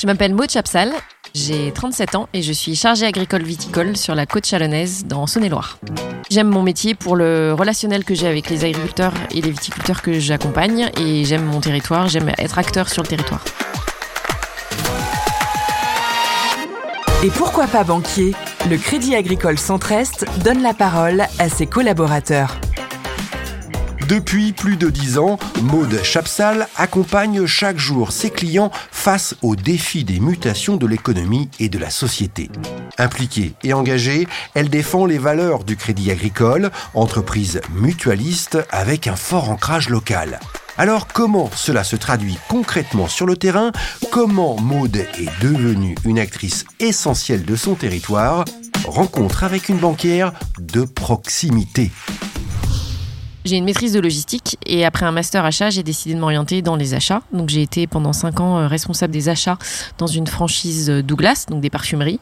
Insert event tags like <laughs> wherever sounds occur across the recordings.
Je m'appelle Maud Chapsal, j'ai 37 ans et je suis chargée agricole viticole sur la côte chalonnaise dans Saône-et-Loire. J'aime mon métier pour le relationnel que j'ai avec les agriculteurs et les viticulteurs que j'accompagne et j'aime mon territoire, j'aime être acteur sur le territoire. Et pourquoi pas banquier? Le Crédit Agricole Centre-Est donne la parole à ses collaborateurs. Depuis plus de dix ans, Maude Chapsal accompagne chaque jour ses clients face aux défis des mutations de l'économie et de la société. Impliquée et engagée, elle défend les valeurs du crédit agricole, entreprise mutualiste avec un fort ancrage local. Alors comment cela se traduit concrètement sur le terrain? Comment Maude est devenue une actrice essentielle de son territoire? Rencontre avec une banquière de proximité. J'ai une maîtrise de logistique et après un master achat, j'ai décidé de m'orienter dans les achats. Donc j'ai été pendant 5 ans euh, responsable des achats dans une franchise Douglas, donc des parfumeries.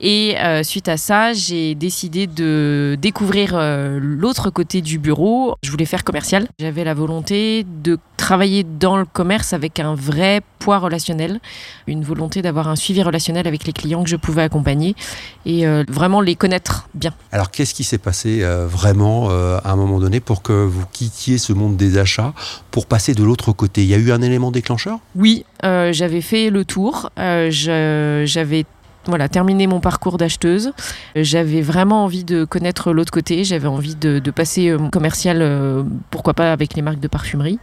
Et euh, suite à ça, j'ai décidé de découvrir euh, l'autre côté du bureau. Je voulais faire commercial. J'avais la volonté de travailler dans le commerce avec un vrai poids relationnel, une volonté d'avoir un suivi relationnel avec les clients que je pouvais accompagner et vraiment les connaître bien. Alors qu'est-ce qui s'est passé vraiment à un moment donné pour que vous quittiez ce monde des achats pour passer de l'autre côté Il y a eu un élément déclencheur? Oui, euh, j'avais fait le tour. Euh, j'avais voilà, terminé mon parcours d'acheteuse. J'avais vraiment envie de connaître l'autre côté. J'avais envie de, passer euh, commercial, pourquoi pas avec les marques de parfumerie.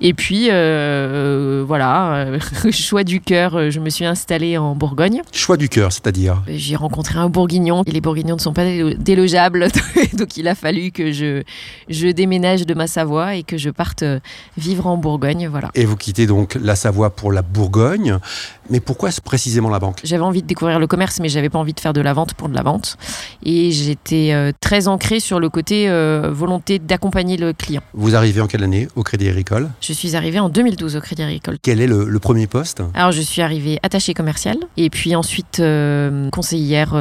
Et puis, euh, voilà, <laughs> choix du cœur, je me suis installée en Bourgogne. Choix du cœur, c'est-à-dire? J'ai rencontré un bourguignon et les bourguignons ne sont pas délogeables. <laughs> donc, il a fallu que je, je déménage de ma Savoie et que je parte vivre en Bourgogne. Voilà. Et vous quittez donc la Savoie pour la Bourgogne. Mais pourquoi précisément la banque? J'avais envie de découvrir le commerce, mais j'avais pas envie de faire de la vente pour de la vente. Et j'étais euh, très ancrée sur le côté euh, volonté d'accompagner le client. Vous arrivez en quelle année au Crédit Agricole? Je suis arrivée en 2012 au Crédit Agricole. Quel est le, premier poste? Alors je suis arrivée attachée commerciale et puis ensuite euh, conseillère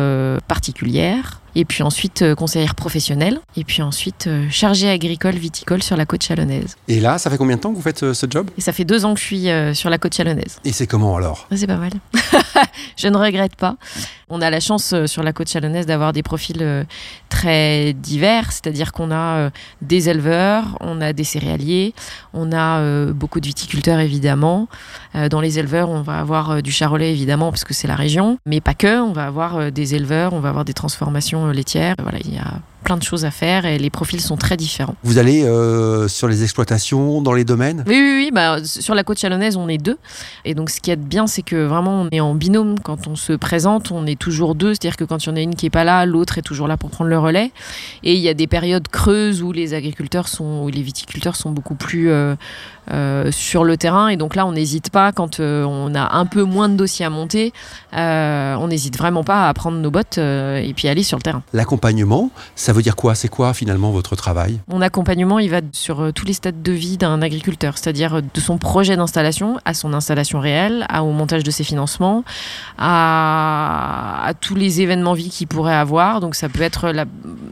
particulière et puis ensuite euh, conseillère professionnelle, et puis ensuite euh, chargée agricole viticole sur la côte chalonnaise. Et là, ça fait combien de temps que vous faites euh, ce job? Et ça fait deux ans que je suis sur la côte chalonnaise. Et c'est comment alors? C'est pas mal. <laughs> <laughs> je ne regrette pas. On a la chance sur la côte chalonnaise d'avoir des profils très divers, c'est-à-dire qu'on a des éleveurs, on a des céréaliers, on a beaucoup de viticulteurs évidemment. Dans les éleveurs, on va avoir du charolais évidemment parce que c'est la région, mais pas que. On va avoir des éleveurs, on va avoir des transformations laitière. Voilà, il y a plein de choses à faire et les profils sont très différents. Vous allez euh, sur les exploitations, dans les domaines? Oui, oui, oui. Bah, sur la côte chalonnaise, on est deux. Et donc, ce qui est bien, c'est que vraiment, on est en binôme. Quand on se présente, on est toujours deux. C'est-à-dire que quand il y en a une qui est pas là, l'autre est toujours là pour prendre le relais. Et il y a des périodes creuses où les agriculteurs sont, où les viticulteurs sont beaucoup plus euh, euh, sur le terrain. Et donc là, on n'hésite pas quand on a un peu moins de dossiers à monter. on n'hésite vraiment pas à prendre nos bottes et puis aller sur le terrain. L'accompagnement, ça veut dire quoi? C'est quoi finalement votre travail? Mon accompagnement, il va sur euh, tous les stades de vie d'un agriculteur, c'est-à-dire euh, de son projet d'installation à son installation réelle, au montage de ses financements, à, tous les événements vie qu'il pourrait avoir. Donc ça peut être, la,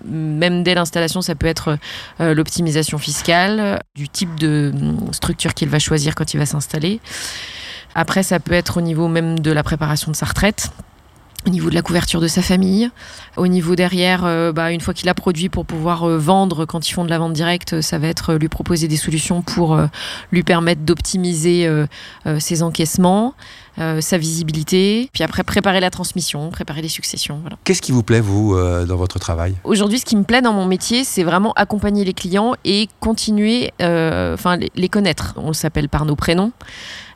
même dès l'installation, ça peut être euh, l'optimisation fiscale, du type de hum, structure qu'il va choisir quand il va s'installer. Après, ça peut être au niveau même de la préparation de sa retraite au niveau de la couverture de sa famille, au niveau derrière, euh, bah, une fois qu'il a produit pour pouvoir euh, vendre, quand ils font de la vente directe, ça va être euh, lui proposer des solutions pour lui permettre d'optimiser ses encaissements, sa visibilité, puis après préparer la transmission, préparer les successions. Qu'est-ce qui vous plaît, vous, dans votre travail? Aujourd'hui, ce qui me plaît dans mon métier, c'est vraiment accompagner les clients et continuer, enfin, les connaître. On s'appelle par nos prénoms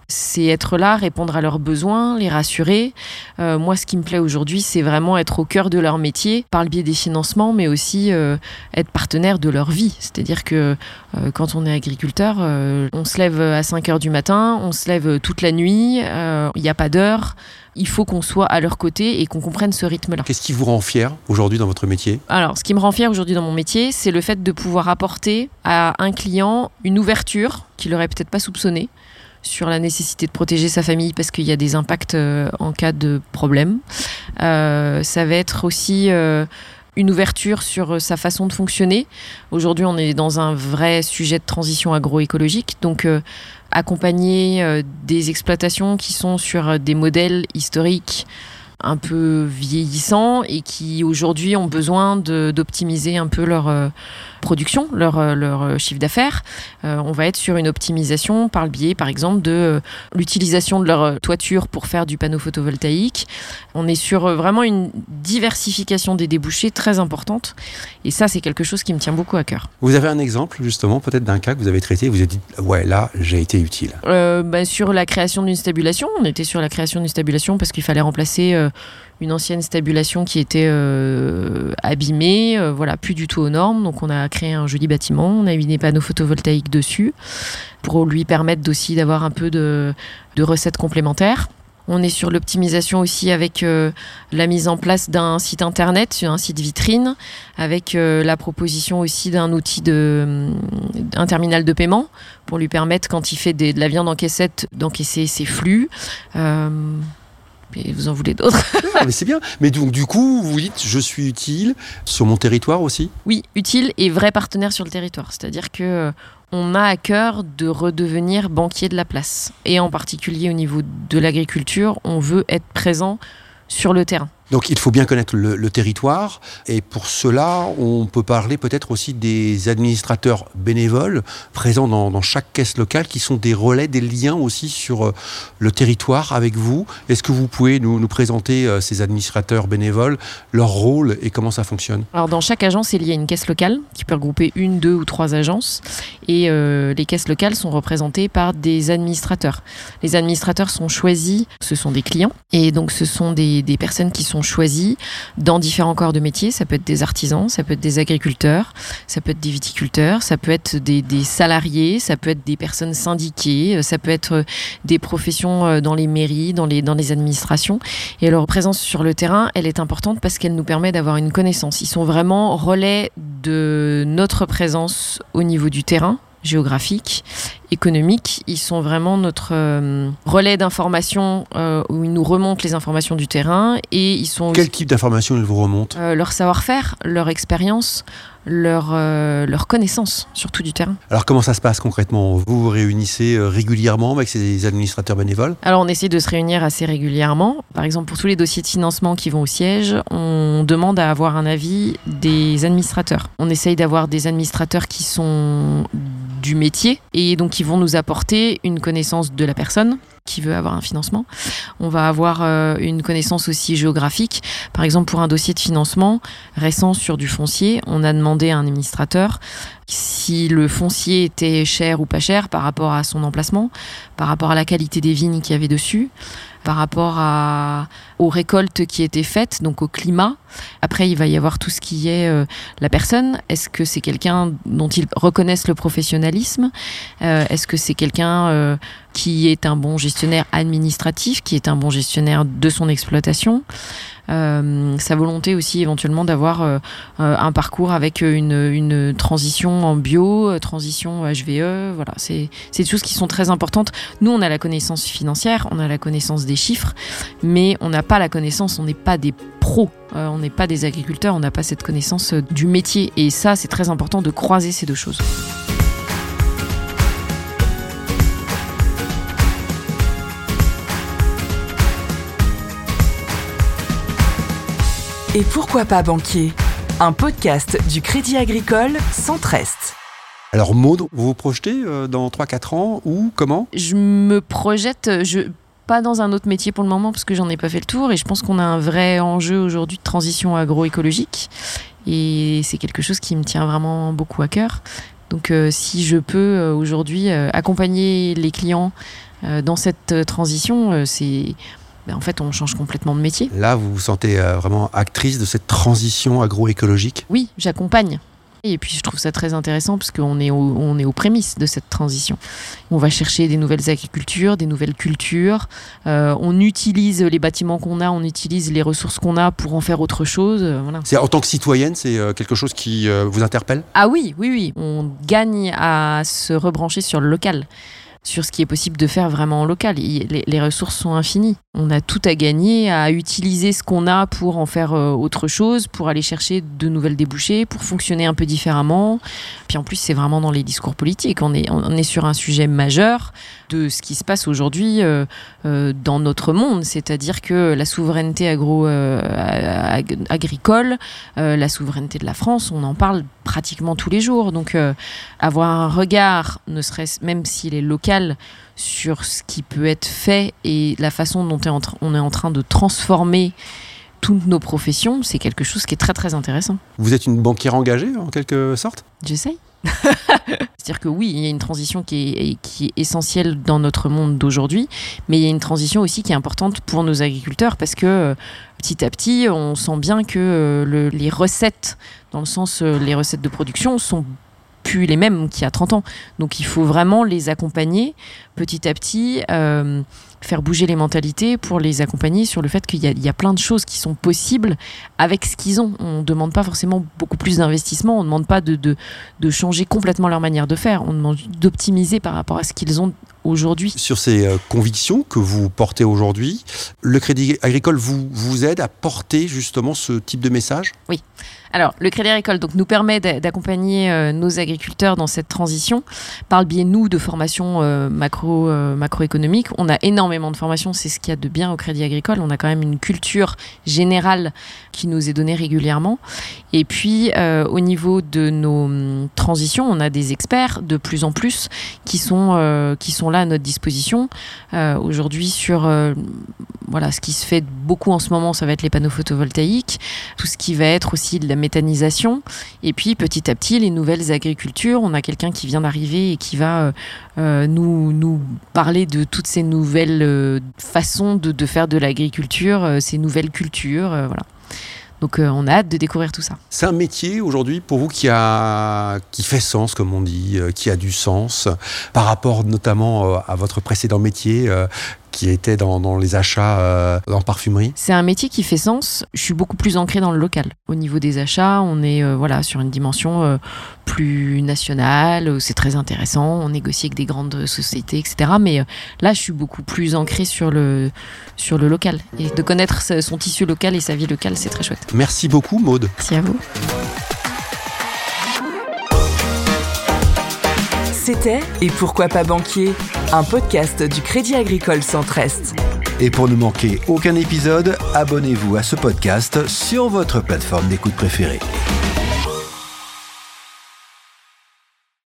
c'est être là, répondre à leurs besoins, les rassurer. Euh, moi, ce qui me plaît aujourd'hui, c'est vraiment être au cœur de leur métier par le biais des financements, mais aussi euh, être partenaire de leur vie. C'est-à-dire que euh, quand on est agriculteur, on se lève à 5 heures du matin, on se lève toute la nuit, il n'y a pas d'heure. Il faut qu'on soit à leur côté et qu'on comprenne ce rythme-là. Qu'est-ce qui vous rend fier aujourd'hui dans votre métier? Alors, ce qui me rend fier aujourd'hui dans mon métier, c'est le fait de pouvoir apporter à un client une ouverture qu'il n'aurait peut-être pas soupçonnée sur la nécessité de protéger sa famille parce qu'il y a des impacts euh, en cas de problème. Euh, ça va être aussi euh, une ouverture sur sa façon de fonctionner. Aujourd'hui, on est dans un vrai sujet de transition agroécologique, donc accompagner des exploitations qui sont sur des modèles historiques un peu vieillissants et qui aujourd'hui ont besoin d'optimiser un peu leur euh, production, leur, euh, leur euh, chiffre d'affaires. on va être sur une optimisation par le biais, par exemple, de l'utilisation de leur toiture pour faire du panneau photovoltaïque. On est sur vraiment une diversification des débouchés très importante. Et ça, c'est quelque chose qui me tient beaucoup à cœur. Vous avez un exemple, justement, peut-être d'un cas que vous avez traité, vous avez dit, ouais, là, j'ai été utile. Bah, sur la création d'une stabulation, on était sur la création d'une stabulation parce qu'il fallait remplacer une ancienne stabulation qui était euh, abîmée, euh, voilà, plus du tout aux normes. Donc on a créé un joli bâtiment, on a mis des panneaux photovoltaïques dessus pour lui permettre aussi d'avoir un peu de, recettes complémentaires. On est sur l'optimisation aussi avec la mise en place d'un site internet, un site vitrine, avec la proposition aussi d'un outil de un terminal de paiement pour lui permettre quand il fait de la viande en caissette d'encaisser ses flux. Et vous en voulez d'autres. <laughs> mais c'est bien. Mais donc, du coup, vous dites, je suis utile sur mon territoire aussi? Oui, utile et vrai partenaire sur le territoire. C'est-à-dire que euh, on a à cœur de redevenir banquier de la place. Et en particulier au niveau de l'agriculture, on veut être présent sur le terrain. Donc il faut bien connaître le, territoire et pour cela on peut parler peut-être aussi des administrateurs bénévoles présents dans, chaque caisse locale qui sont des relais, des liens aussi sur euh, le territoire avec vous. Est-ce que vous pouvez nous, présenter euh, ces administrateurs bénévoles, leur rôle et comment ça fonctionne? Alors dans chaque agence il y a une caisse locale qui peut regrouper une, deux ou trois agences et euh, les caisses locales sont représentées par des administrateurs. Les administrateurs sont choisis, ce sont des clients et donc ce sont des personnes qui sont choisis dans différents corps de métier. Ça peut être des artisans, ça peut être des agriculteurs, ça peut être des viticulteurs, ça peut être des, salariés, ça peut être des personnes syndiquées, euh, ça peut être euh, des professions euh, dans les mairies, dans les, dans les administrations. Et leur présence sur le terrain, elle est importante parce qu'elle nous permet d'avoir une connaissance. Ils sont vraiment relais de notre présence au niveau du terrain géographique, économique. Ils sont vraiment notre euh, relais d'information euh, où ils nous remontent les informations du terrain et ils sont. Quel type d'informations ils vous remontent? Euh, Leur savoir-faire, leur expérience, leur, leur connaissance, surtout du terrain. Alors comment ça se passe concrètement? Vous vous réunissez régulièrement avec ces administrateurs bénévoles? Alors on essaie de se réunir assez régulièrement. Par exemple, pour tous les dossiers de financement qui vont au siège, on demande à avoir un avis des administrateurs. On essaye d'avoir des administrateurs qui sont du métier et donc qui vont nous apporter une connaissance de la personne qui veut avoir un financement. On va avoir euh, une connaissance aussi géographique. Par exemple, pour un dossier de financement récent sur du foncier, on a demandé à un administrateur si le foncier était cher ou pas cher par rapport à son emplacement, par rapport à la qualité des vignes qu'il y avait dessus, par rapport à, aux récoltes qui étaient faites, donc au climat. Après, il va y avoir tout ce qui est euh, la personne. Est-ce que c'est quelqu'un dont ils reconnaissent le professionnalisme? Euh, Est-ce que c'est quelqu'un euh, qui est un bon gestionnaire administratif, qui est un bon gestionnaire de son exploitation? Sa volonté aussi éventuellement d'avoir euh, euh, un parcours avec une, transition en bio, transition HVE. Voilà, c'est des choses qui sont très importantes. Nous, on a la connaissance financière, on a la connaissance des chiffres, mais on n'a pas la connaissance, on n'est pas des pros, on n'est pas des agriculteurs, on n'a pas cette connaissance du métier. Et ça, c'est très important de croiser ces deux choses. Et pourquoi pas banquier? Un podcast du Crédit Agricole Centre-Est. Alors Maud, vous vous projetez euh, dans 3-4 ans ou comment? Je me projette, je, pas dans un autre métier pour le moment parce que j'en ai pas fait le tour et je pense qu'on a un vrai enjeu aujourd'hui de transition agroécologique et c'est quelque chose qui me tient vraiment beaucoup à cœur. Donc euh, si je peux euh, aujourd'hui accompagner les clients dans cette transition, c'est ben, en fait, on change complètement de métier. Là, vous vous sentez euh, vraiment actrice de cette transition agroécologique? Oui, j'accompagne. Et puis je trouve ça très intéressant parce qu'on est, on est aux prémices de cette transition. On va chercher des nouvelles agricultures, des nouvelles cultures. Euh, on utilise les bâtiments qu'on a, on utilise les ressources qu'on a pour en faire autre chose. Euh, voilà. C'est en tant que citoyenne, c'est quelque chose qui vous interpelle? Ah oui, oui, oui. On gagne à se rebrancher sur le local sur ce qui est possible de faire vraiment en local. Les, ressources sont infinies. On a tout à gagner à utiliser ce qu'on a pour en faire euh, autre chose, pour aller chercher de nouvelles débouchés, pour fonctionner un peu différemment. Puis en plus, c'est vraiment dans les discours politiques. On est, sur un sujet majeur de ce qui se passe aujourd'hui euh, euh, dans notre monde, c'est-à-dire que la souveraineté agro, agricole, la souveraineté de la France, on en parle pratiquement tous les jours. Donc avoir un regard, ne serait-ce même s'il est local, sur ce qui peut être fait et la façon dont on est en train de transformer toutes nos professions, c'est quelque chose qui est très très intéressant. Vous êtes une banquière engagée en quelque sorte? J'essaye. <laughs> C'est-à-dire que oui, il y a une transition qui est, essentielle dans notre monde d'aujourd'hui, mais il y a une transition aussi qui est importante pour nos agriculteurs parce que euh, petit à petit, on sent bien que euh, les recettes, dans le sens euh, les recettes de production, sont les mêmes qu'il y a 30 ans. Donc il faut vraiment les accompagner petit à petit, euh, faire bouger les mentalités pour les accompagner sur le fait qu'il y, a plein de choses qui sont possibles avec ce qu'ils ont. On ne demande pas forcément beaucoup plus d'investissement, on ne demande pas de, changer complètement leur manière de faire, on demande d'optimiser par rapport à ce qu'ils ont aujourd'hui. Sur ces euh, convictions que vous portez aujourd'hui, le Crédit Agricole vous, vous aide à porter justement ce type de message? Oui. Alors, le Crédit Agricole donc, nous permet d'accompagner euh, nos agriculteurs dans cette transition par le biais, nous, de formations euh, macro, macroéconomiques. On a énormément de formations, c'est ce qu'il y a de bien au Crédit Agricole. On a quand même une culture générale qui nous est donnée régulièrement. Et puis, au niveau de nos hum, transitions, on a des experts de plus en plus qui sont, qui sont là à notre disposition. Euh, aujourd'hui, sur euh, voilà, ce qui se fait beaucoup en ce moment, ça va être les panneaux photovoltaïques, tout ce qui va être aussi de la méthanisation, et puis petit à petit les nouvelles agricultures. On a quelqu'un qui vient d'arriver et qui va euh, nous, nous parler de toutes ces nouvelles façons de, de, faire de l'agriculture, ces nouvelles cultures, voilà. Donc euh, on a hâte de découvrir tout ça. C'est un métier aujourd'hui pour vous qui, a, qui fait sens, comme on dit, euh, qui a du sens, par rapport notamment euh, à votre précédent métier qui était dans, les achats euh, en parfumerie C'est un métier qui fait sens. Je suis beaucoup plus ancré dans le local. Au niveau des achats, on est euh, voilà sur une dimension euh, plus nationale. C'est très intéressant. On négocie avec des grandes sociétés, etc. Mais là, je suis beaucoup plus ancré sur le sur le local et de connaître son tissu local et sa vie locale, c'est très chouette. Merci beaucoup, Maude. Merci à vous. C'était Et pourquoi pas banquier Un podcast du Crédit Agricole Centre-Est. Et pour ne manquer aucun épisode, abonnez-vous à ce podcast sur votre plateforme d'écoute préférée.